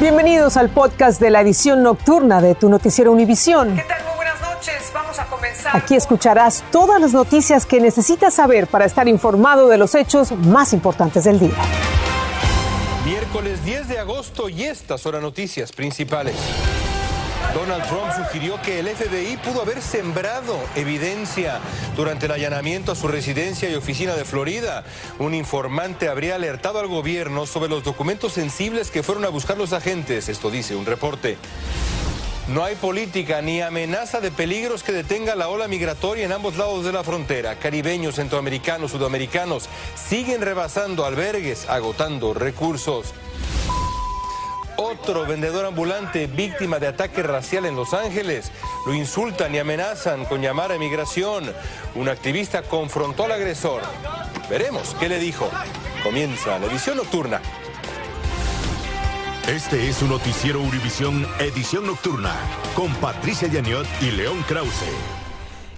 Bienvenidos al podcast de la edición nocturna de tu noticiero Univisión. ¿Qué tal? Muy buenas noches. Vamos a comenzar. Aquí escucharás todas las noticias que necesitas saber para estar informado de los hechos más importantes del día. Miércoles 10 de agosto y estas son las noticias principales. Donald Trump sugirió que el FBI pudo haber sembrado evidencia durante el allanamiento a su residencia y oficina de Florida. Un informante habría alertado al gobierno sobre los documentos sensibles que fueron a buscar los agentes, esto dice un reporte. No hay política ni amenaza de peligros que detenga la ola migratoria en ambos lados de la frontera. Caribeños, centroamericanos, sudamericanos siguen rebasando albergues, agotando recursos. Otro vendedor ambulante víctima de ataque racial en Los Ángeles. Lo insultan y amenazan con llamar a migración. Un activista confrontó al agresor. Veremos qué le dijo. Comienza la edición nocturna. Este es su noticiero Univisión Edición Nocturna con Patricia Yaniot y León Krause.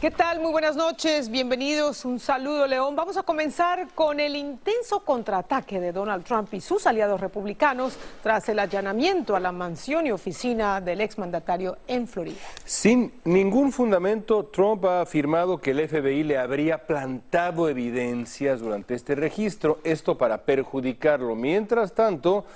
¿Qué tal? Muy buenas noches, bienvenidos. Un saludo, León. Vamos a comenzar con el intenso contraataque de Donald Trump y sus aliados republicanos tras el allanamiento a la mansión y oficina del exmandatario en Florida. Sin ningún fundamento, Trump ha afirmado que el FBI le habría plantado evidencias durante este registro, esto para perjudicarlo. Mientras tanto,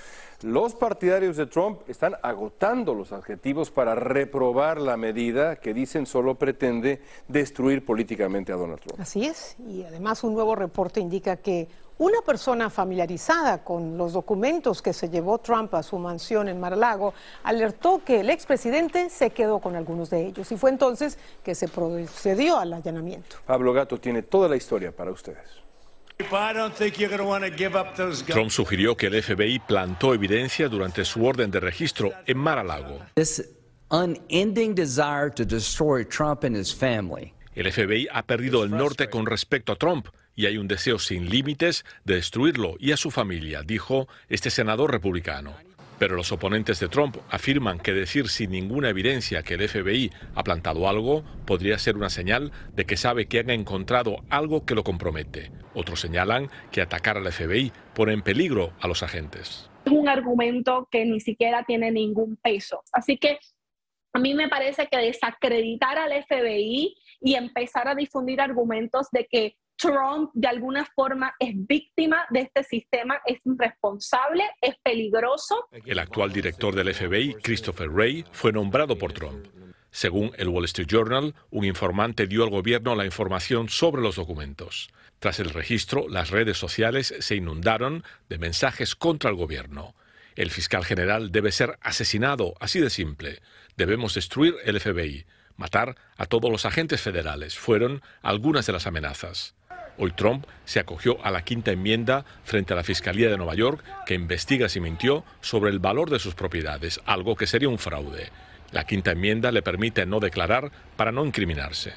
los partidarios de Trump están agotando los adjetivos para reprobar la medida que dicen solo pretende destruir políticamente a Donald Trump. Así es, y además un nuevo reporte indica que una persona familiarizada con los documentos que se llevó Trump a su mansión en Mar-a-Lago alertó que el expresidente se quedó con algunos de ellos y fue entonces que se procedió al allanamiento. Pablo Gato tiene toda la historia para ustedes. Trump sugirió que el FBI plantó evidencia durante su orden de registro en Mar-a-Lago. El FBI ha perdido el norte con respecto a Trump y hay un deseo sin límites de destruirlo y a su familia, dijo este senador republicano. Pero los oponentes de Trump afirman que decir sin ninguna evidencia que el FBI ha plantado algo podría ser una señal de que sabe que han encontrado algo que lo compromete. Otros señalan que atacar al FBI pone en peligro a los agentes. Es un argumento que ni siquiera tiene ningún peso. Así que a mí me parece que desacreditar al FBI y empezar a difundir argumentos de que Trump de alguna forma es víctima de este sistema, es irresponsable, es peligroso. El actual director del FBI, Christopher Wray, fue nombrado por Trump. Según el Wall Street Journal, un informante dio al gobierno la información sobre los documentos. Tras el registro, las redes sociales se inundaron de mensajes contra el gobierno. El fiscal general debe ser asesinado, así de simple. Debemos destruir el FBI. Matar a todos los agentes federales fueron algunas de las amenazas. Hoy Trump se acogió a la quinta enmienda frente a la Fiscalía de Nueva York que investiga si mintió sobre el valor de sus propiedades, algo que sería un fraude. La quinta enmienda le permite no declarar para no incriminarse.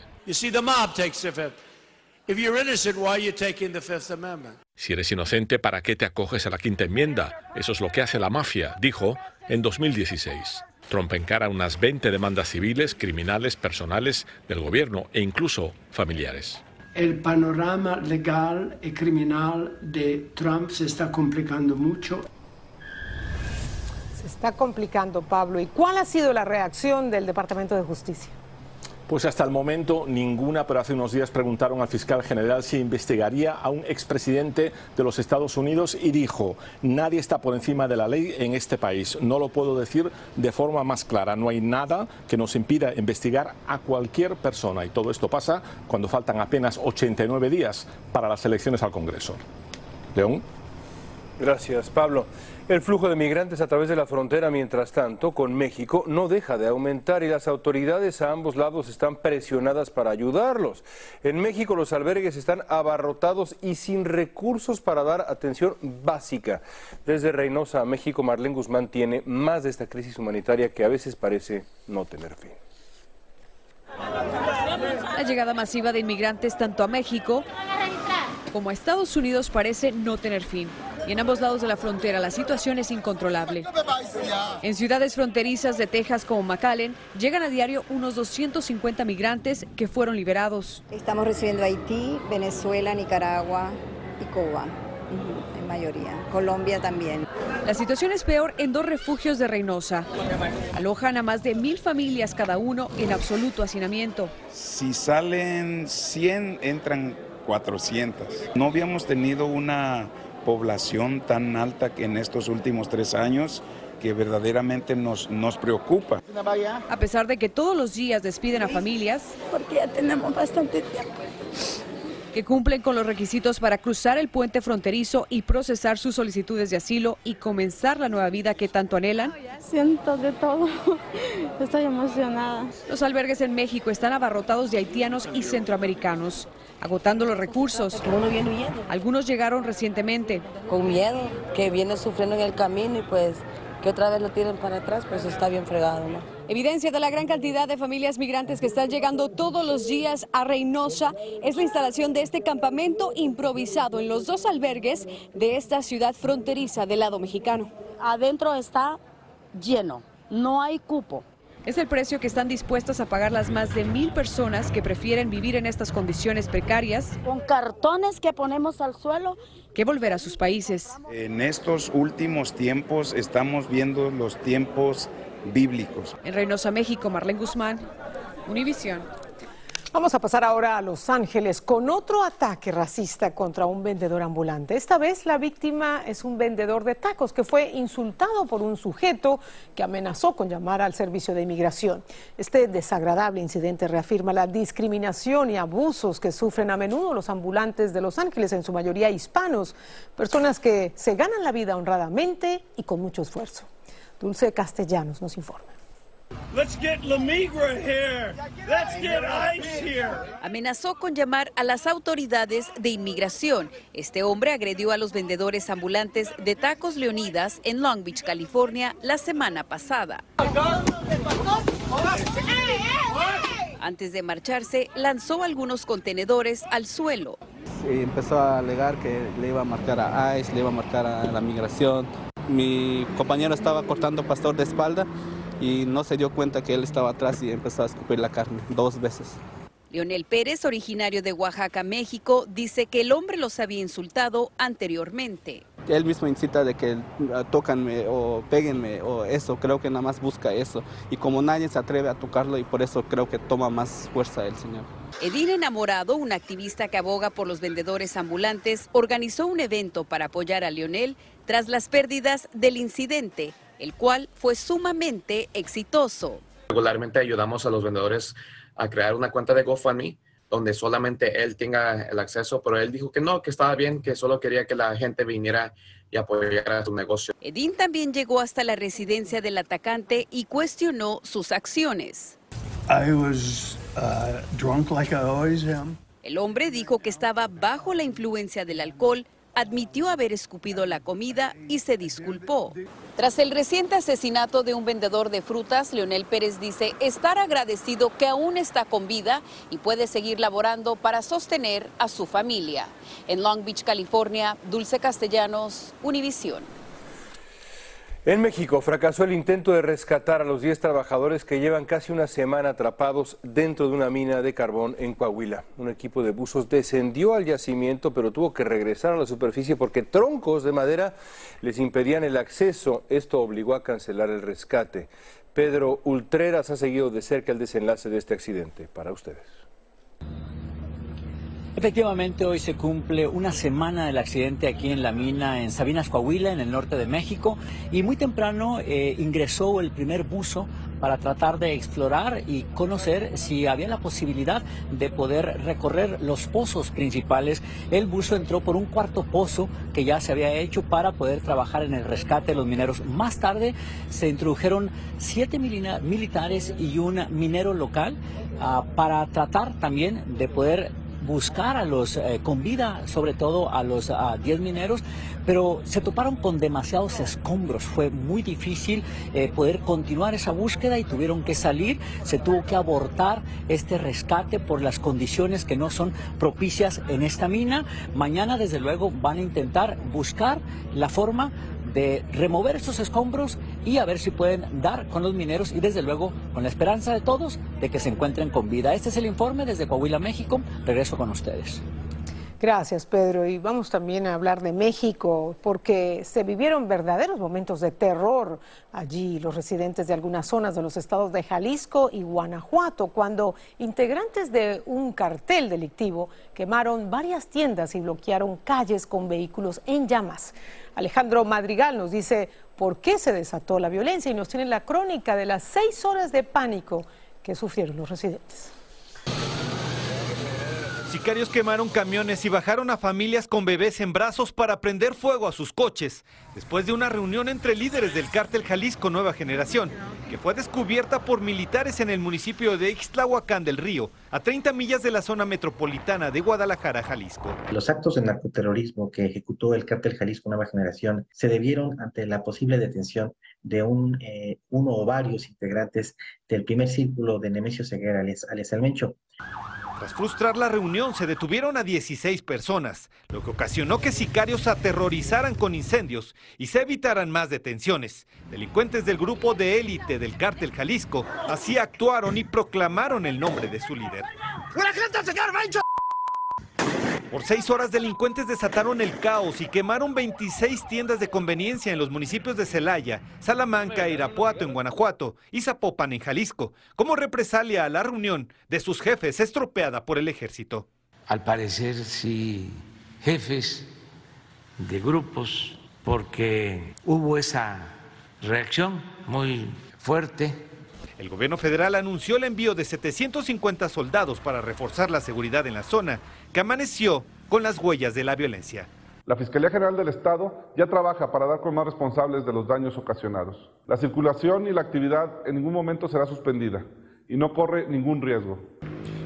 Si eres inocente, ¿para qué te acoges a la quinta enmienda? Eso es lo que hace la mafia, dijo en 2016. Trump encara unas 20 demandas civiles, criminales, personales del gobierno e incluso familiares el panorama legal y criminal de Trump se está complicando mucho. Se está complicando, Pablo. ¿Y cuál ha sido la reacción del Departamento de Justicia? Pues hasta el momento ninguna, pero hace unos días preguntaron al fiscal general si investigaría a un expresidente de los Estados Unidos y dijo, nadie está por encima de la ley en este país. No lo puedo decir de forma más clara. No hay nada que nos impida investigar a cualquier persona. Y todo esto pasa cuando faltan apenas 89 días para las elecciones al Congreso. León. Gracias, Pablo. El flujo de migrantes a través de la frontera, mientras tanto, con México no deja de aumentar y las autoridades a ambos lados están presionadas para ayudarlos. En México los albergues están abarrotados y sin recursos para dar atención básica. Desde Reynosa a México, Marlene Guzmán tiene más de esta crisis humanitaria que a veces parece no tener fin. La llegada masiva de inmigrantes tanto a México como a Estados Unidos parece no tener fin y en ambos lados de la frontera la situación es incontrolable. En ciudades fronterizas de Texas como McAllen llegan a diario unos 250 migrantes que fueron liberados. Estamos recibiendo Haití, Venezuela, Nicaragua y Cuba. gran mayoría. Colombia también. La situación es peor en dos refugios de Reynosa. Alojan a más de mil familias cada uno en absoluto hacinamiento. Si salen 100, entran 400. No habíamos tenido una población tan alta que en estos últimos tres años que verdaderamente nos, nos preocupa. A pesar de que todos los días despiden a familias, porque ya tenemos bastante tiempo que cumplen con los requisitos para cruzar el puente fronterizo y procesar sus solicitudes de asilo y comenzar la nueva vida que tanto anhelan? Siento de todo, estoy emocionada. Los albergues en México están abarrotados de haitianos y centroamericanos, agotando los recursos. Algunos llegaron recientemente. Con miedo, que viene sufriendo en el camino y pues que otra vez lo tienen para atrás, pues está bien fregado, ¿no? Evidencia de la gran cantidad de familias migrantes que están llegando todos los días a Reynosa es la instalación de este campamento improvisado en los dos albergues de esta ciudad fronteriza del lado mexicano. Adentro está lleno, no hay cupo. Es el precio que están dispuestas a pagar las más de mil personas que prefieren vivir en estas condiciones precarias. Con cartones que ponemos al suelo. Que volver a sus países. En estos últimos tiempos estamos viendo los tiempos bíblicos. En Reynosa, México, Marlene Guzmán, Univisión. Vamos a pasar ahora a Los Ángeles con otro ataque racista contra un vendedor ambulante. Esta vez la víctima es un vendedor de tacos que fue insultado por un sujeto que amenazó con llamar al servicio de inmigración. Este desagradable incidente reafirma la discriminación y abusos que sufren a menudo los ambulantes de Los Ángeles, en su mayoría hispanos, personas que se ganan la vida honradamente y con mucho esfuerzo. Dulce Castellanos nos informa. Amenazó con llamar a las autoridades de inmigración. Este hombre agredió a los vendedores ambulantes de tacos Leonidas en Long Beach, California, la semana pasada. Antes de marcharse, lanzó algunos contenedores al suelo. empezó a alegar que le iba a marcar a ICE, le iba a marcar a la migración. Mi compañero estaba cortando pastor de espalda y no se dio cuenta que él estaba atrás y empezó a escupir la carne dos veces. Leonel Pérez, originario de Oaxaca, México, dice que el hombre los había insultado anteriormente. Él mismo incita de que ah, tócanme o péguenme o eso, creo que nada más busca eso. Y como nadie se atreve a tocarlo y por eso creo que toma más fuerza el señor. Edil Enamorado, un activista que aboga por los vendedores ambulantes, organizó un evento para apoyar a Leonel tras las pérdidas del incidente el cual fue sumamente exitoso. Regularmente ayudamos a los vendedores a crear una cuenta de GoFundMe donde solamente él tenga el acceso, pero él dijo que no, que estaba bien, que solo quería que la gente viniera y apoyara su negocio. Edín también llegó hasta la residencia del atacante y cuestionó sus acciones. Uh, el hombre dijo que estaba bajo la influencia del alcohol admitió haber escupido la comida y se disculpó. Tras el reciente asesinato de un vendedor de frutas, Leonel Pérez dice estar agradecido que aún está con vida y puede seguir laborando para sostener a su familia. En Long Beach, California, Dulce Castellanos, Univisión. En México fracasó el intento de rescatar a los 10 trabajadores que llevan casi una semana atrapados dentro de una mina de carbón en Coahuila. Un equipo de buzos descendió al yacimiento, pero tuvo que regresar a la superficie porque troncos de madera les impedían el acceso. Esto obligó a cancelar el rescate. Pedro Ultreras ha seguido de cerca el desenlace de este accidente. Para ustedes. Efectivamente, hoy se cumple una semana del accidente aquí en la mina en Sabinas, Coahuila, en el norte de México, y muy temprano eh, ingresó el primer buzo para tratar de explorar y conocer si había la posibilidad de poder recorrer los pozos principales. El buzo entró por un cuarto pozo que ya se había hecho para poder trabajar en el rescate de los mineros. Más tarde se introdujeron siete militares y un minero local ah, para tratar también de poder buscar a los, eh, con vida, sobre todo a los 10 mineros, pero se toparon con demasiados escombros. Fue muy difícil eh, poder continuar esa búsqueda y tuvieron que salir. Se tuvo que abortar este rescate por las condiciones que no son propicias en esta mina. Mañana, desde luego, van a intentar buscar la forma de remover estos escombros y a ver si pueden dar con los mineros y desde luego con la esperanza de todos de que se encuentren con vida. Este es el informe desde Coahuila, México. Regreso con ustedes. Gracias, Pedro. Y vamos también a hablar de México, porque se vivieron verdaderos momentos de terror allí, los residentes de algunas zonas de los estados de Jalisco y Guanajuato, cuando integrantes de un cartel delictivo quemaron varias tiendas y bloquearon calles con vehículos en llamas. Alejandro Madrigal nos dice por qué se desató la violencia y nos tiene la crónica de las seis horas de pánico que sufrieron los residentes. Sicarios quemaron camiones y bajaron a familias con bebés en brazos para prender fuego a sus coches, después de una reunión entre líderes del cártel Jalisco Nueva Generación, que fue descubierta por militares en el municipio de Ixtlahuacán del Río, a 30 millas de la zona metropolitana de Guadalajara, Jalisco. Los actos de narcoterrorismo que ejecutó el cártel Jalisco Nueva Generación se debieron ante la posible detención de un, eh, uno o varios integrantes del primer círculo de Nemesio Ceguera, alias, alias El Mencho. Tras frustrar la reunión, se detuvieron a 16 personas, lo que ocasionó que sicarios aterrorizaran con incendios y se evitaran más detenciones. Delincuentes del grupo de élite del cártel Jalisco así actuaron y proclamaron el nombre de su líder. Por seis horas, delincuentes desataron el caos y quemaron 26 tiendas de conveniencia en los municipios de Celaya, Salamanca, Irapuato en Guanajuato y Zapopan en Jalisco, como represalia a la reunión de sus jefes estropeada por el ejército. Al parecer, sí, jefes de grupos, porque hubo esa reacción muy fuerte el gobierno federal anunció el envío de 750 soldados para reforzar la seguridad en la zona, que amaneció con las huellas de la violencia. La Fiscalía General del Estado ya trabaja para dar con más responsables de los daños ocasionados. La circulación y la actividad en ningún momento será suspendida y no corre ningún riesgo.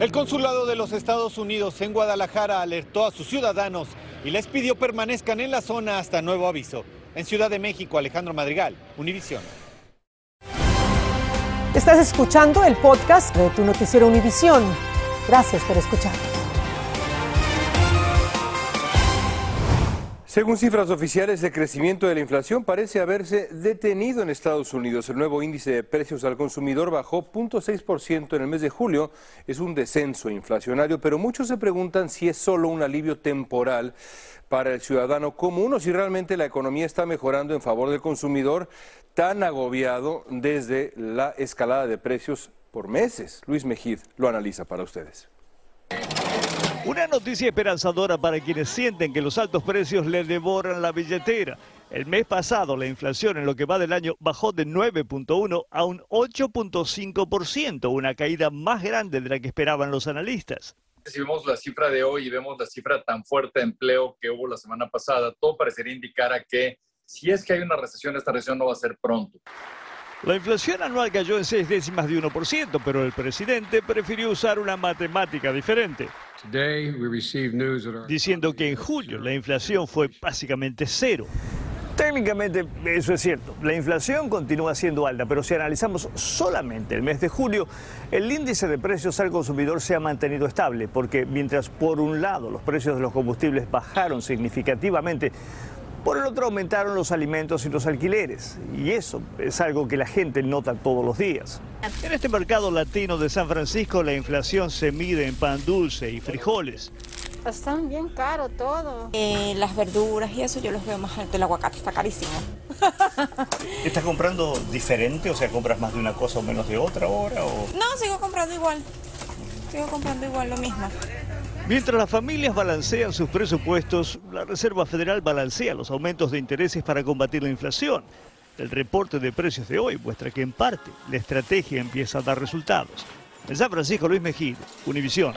El Consulado de los Estados Unidos en Guadalajara alertó a sus ciudadanos y les pidió permanezcan en la zona hasta nuevo aviso. En Ciudad de México, Alejandro Madrigal, Univisión. Estás escuchando el podcast de tu noticiero Univisión. Gracias por escuchar. Según cifras oficiales, el crecimiento de la inflación parece haberse detenido en Estados Unidos. El nuevo índice de precios al consumidor bajó 0.6% en el mes de julio. Es un descenso inflacionario, pero muchos se preguntan si es solo un alivio temporal para el ciudadano común o si realmente la economía está mejorando en favor del consumidor tan agobiado desde la escalada de precios por meses. Luis Mejid lo analiza para ustedes. Una noticia esperanzadora para quienes sienten que los altos precios le devoran la billetera. El mes pasado la inflación en lo que va del año bajó de 9.1 a un 8.5%, una caída más grande de la que esperaban los analistas si vemos la cifra de hoy y vemos la cifra tan fuerte de empleo que hubo la semana pasada, todo parecería indicar a que si es que hay una recesión, esta recesión no va a ser pronto. La inflación anual cayó en seis décimas de 1%, pero el presidente prefirió usar una matemática diferente. Diciendo que en julio la inflación fue básicamente cero. Técnicamente eso es cierto. La inflación continúa siendo alta, pero si analizamos solamente el mes de julio, el índice de precios al consumidor se ha mantenido estable, porque mientras por un lado los precios de los combustibles bajaron significativamente, por el otro aumentaron los alimentos y los alquileres, y eso es algo que la gente nota todos los días. En este mercado latino de San Francisco la inflación se mide en pan dulce y frijoles. Están bien caros todo. Eh, las verduras y eso yo los veo más alto. El aguacate está carísimo. ¿Estás comprando diferente? O sea, ¿compras más de una cosa o menos de otra ahora? O... No, sigo comprando igual. Sigo comprando igual lo mismo. Mientras las familias balancean sus presupuestos, la Reserva Federal balancea los aumentos de intereses para combatir la inflación. El reporte de precios de hoy muestra que en parte la estrategia empieza a dar resultados. En San Francisco, Luis Mejía, Univisión.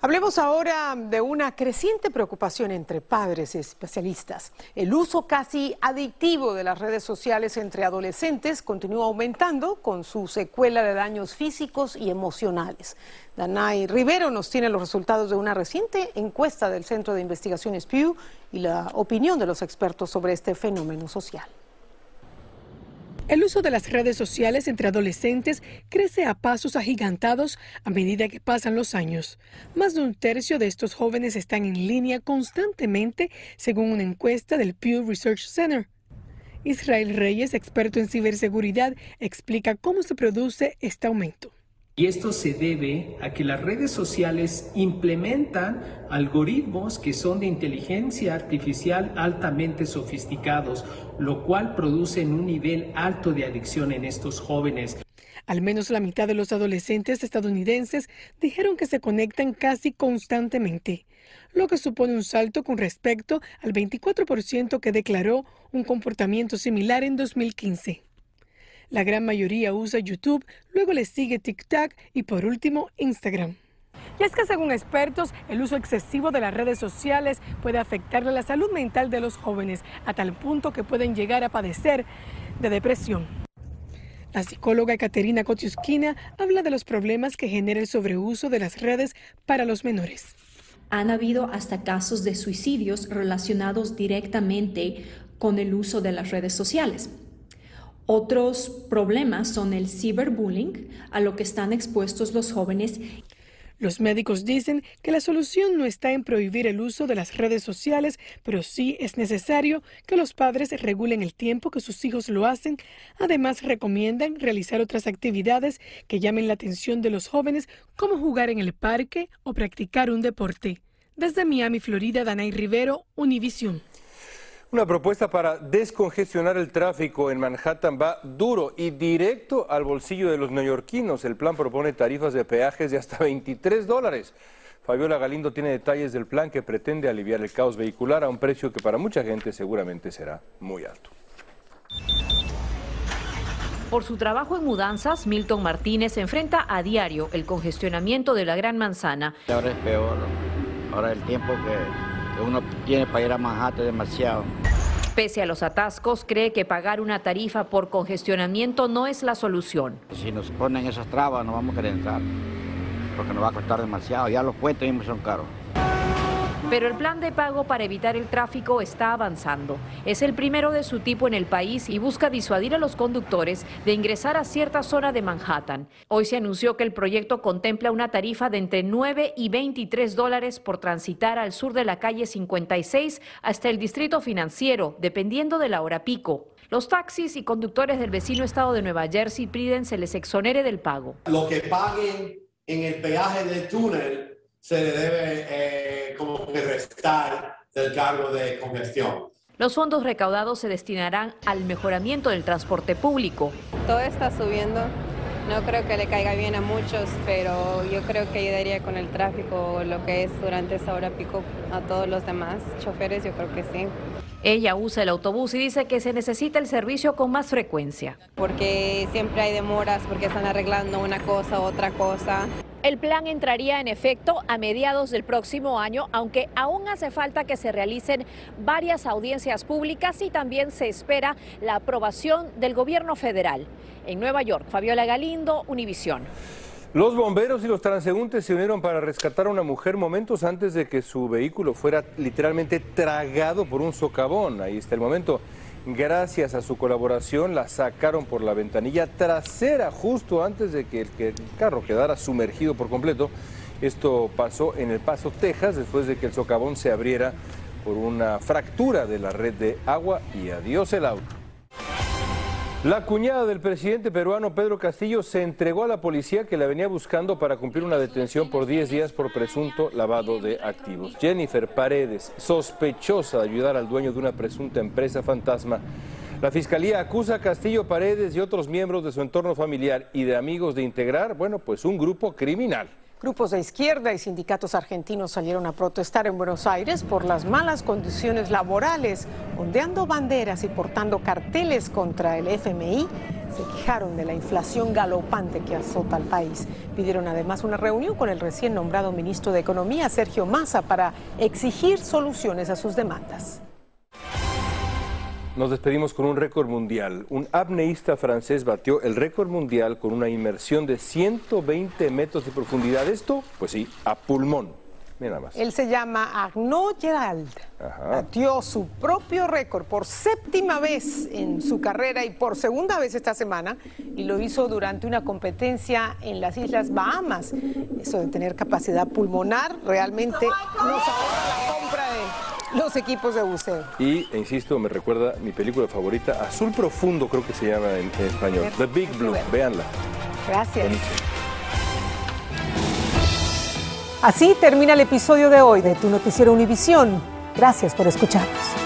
Hablemos ahora de una creciente preocupación entre padres y especialistas. El uso casi adictivo de las redes sociales entre adolescentes continúa aumentando con su secuela de daños físicos y emocionales. Danay Rivero nos tiene los resultados de una reciente encuesta del Centro de Investigaciones Pew y la opinión de los expertos sobre este fenómeno social. El uso de las redes sociales entre adolescentes crece a pasos agigantados a medida que pasan los años. Más de un tercio de estos jóvenes están en línea constantemente, según una encuesta del Pew Research Center. Israel Reyes, experto en ciberseguridad, explica cómo se produce este aumento. Y esto se debe a que las redes sociales implementan algoritmos que son de inteligencia artificial altamente sofisticados, lo cual produce un nivel alto de adicción en estos jóvenes. Al menos la mitad de los adolescentes estadounidenses dijeron que se conectan casi constantemente, lo que supone un salto con respecto al 24% que declaró un comportamiento similar en 2015. La gran mayoría usa YouTube, luego le sigue TikTok y por último Instagram. Y es que según expertos, el uso excesivo de las redes sociales puede afectarle la salud mental de los jóvenes a tal punto que pueden llegar a padecer de depresión. La psicóloga Caterina Kotiuskina habla de los problemas que genera el sobreuso de las redes para los menores. Han habido hasta casos de suicidios relacionados directamente con el uso de las redes sociales. Otros problemas son el ciberbullying, a lo que están expuestos los jóvenes. Los médicos dicen que la solución no está en prohibir el uso de las redes sociales, pero sí es necesario que los padres regulen el tiempo que sus hijos lo hacen. Además, recomiendan realizar otras actividades que llamen la atención de los jóvenes, como jugar en el parque o practicar un deporte. Desde Miami, Florida, Danay Rivero, Univision. Una propuesta para descongestionar el tráfico en Manhattan va duro y directo al bolsillo de los neoyorquinos. El plan propone tarifas de peajes de hasta 23 dólares. Fabiola Galindo tiene detalles del plan que pretende aliviar el caos vehicular a un precio que para mucha gente seguramente será muy alto. Por su trabajo en mudanzas, Milton Martínez enfrenta a diario el congestionamiento de la Gran Manzana. Ahora es peor. Ahora el tiempo que uno tiene para ir a Manhattan demasiado. Pese a los atascos, cree que pagar una tarifa por congestionamiento no es la solución. Si nos ponen esas trabas no vamos a querer entrar, porque nos va a costar demasiado. Ya los puentes mismos son caros. Pero el plan de pago para evitar el tráfico está avanzando. Es el primero de su tipo en el país y busca disuadir a los conductores de ingresar a cierta zona de Manhattan. Hoy se anunció que el proyecto contempla una tarifa de entre 9 y 23 dólares por transitar al sur de la calle 56 hasta el distrito financiero, dependiendo de la hora pico. Los taxis y conductores del vecino estado de Nueva Jersey piden se les exonere del pago. Lo que paguen en el peaje del túnel se le debe eh, como que restar del cargo de congestión. Los fondos recaudados se destinarán al mejoramiento del transporte público. Todo está subiendo. No creo que le caiga bien a muchos, pero yo creo que ayudaría con el tráfico, lo que es durante esa hora pico a todos los demás choferes, yo creo que sí. Ella usa el autobús y dice que se necesita el servicio con más frecuencia. Porque siempre hay demoras, porque están arreglando una cosa, otra cosa. El plan entraría en efecto a mediados del próximo año, aunque aún hace falta que se realicen varias audiencias públicas y también se espera la aprobación del gobierno federal. En Nueva York, Fabiola Galindo, Univisión. Los bomberos y los transeúntes se unieron para rescatar a una mujer momentos antes de que su vehículo fuera literalmente tragado por un socavón. Ahí está el momento. Gracias a su colaboración la sacaron por la ventanilla trasera justo antes de que el, carro quedara sumergido por completo. Esto pasó en El Paso, Texas, después de que el socavón se abriera por una fractura de la red de agua y adiós el auto. La cuñada del presidente peruano Pedro Castillo se entregó a la policía que la venía buscando para cumplir una detención por 10 días por presunto lavado de activos. Jennifer Paredes, sospechosa de ayudar al dueño de una presunta empresa fantasma. La fiscalía acusa a Castillo Paredes y otros miembros de su entorno familiar y de amigos de integrar, bueno, pues un grupo criminal. Grupos de izquierda y sindicatos argentinos salieron a protestar en Buenos Aires por las malas condiciones laborales, ondeando banderas y portando carteles contra el FMI. Se quejaron de la inflación galopante que azota al país. Pidieron además una reunión con el recién nombrado ministro de Economía, Sergio Massa, para exigir soluciones a sus demandas. Nos despedimos con un récord mundial. Un apneísta francés batió el récord mundial con una inmersión de 120 metros de profundidad. Esto, pues sí, a pulmón. Mira más. Él se llama Arnaud Gerald. Batió su propio récord por séptima vez en su carrera y por segunda vez esta semana. Y lo hizo durante una competencia en las Islas Bahamas. Eso de tener capacidad pulmonar realmente nos ahorra los equipos de buceo. Y, e insisto, me recuerda mi película favorita, Azul Profundo creo que se llama en, español, The Big Blue, véanla. Gracias. Así termina el episodio de hoy de Tu Noticiero Univisión. Gracias por escucharnos.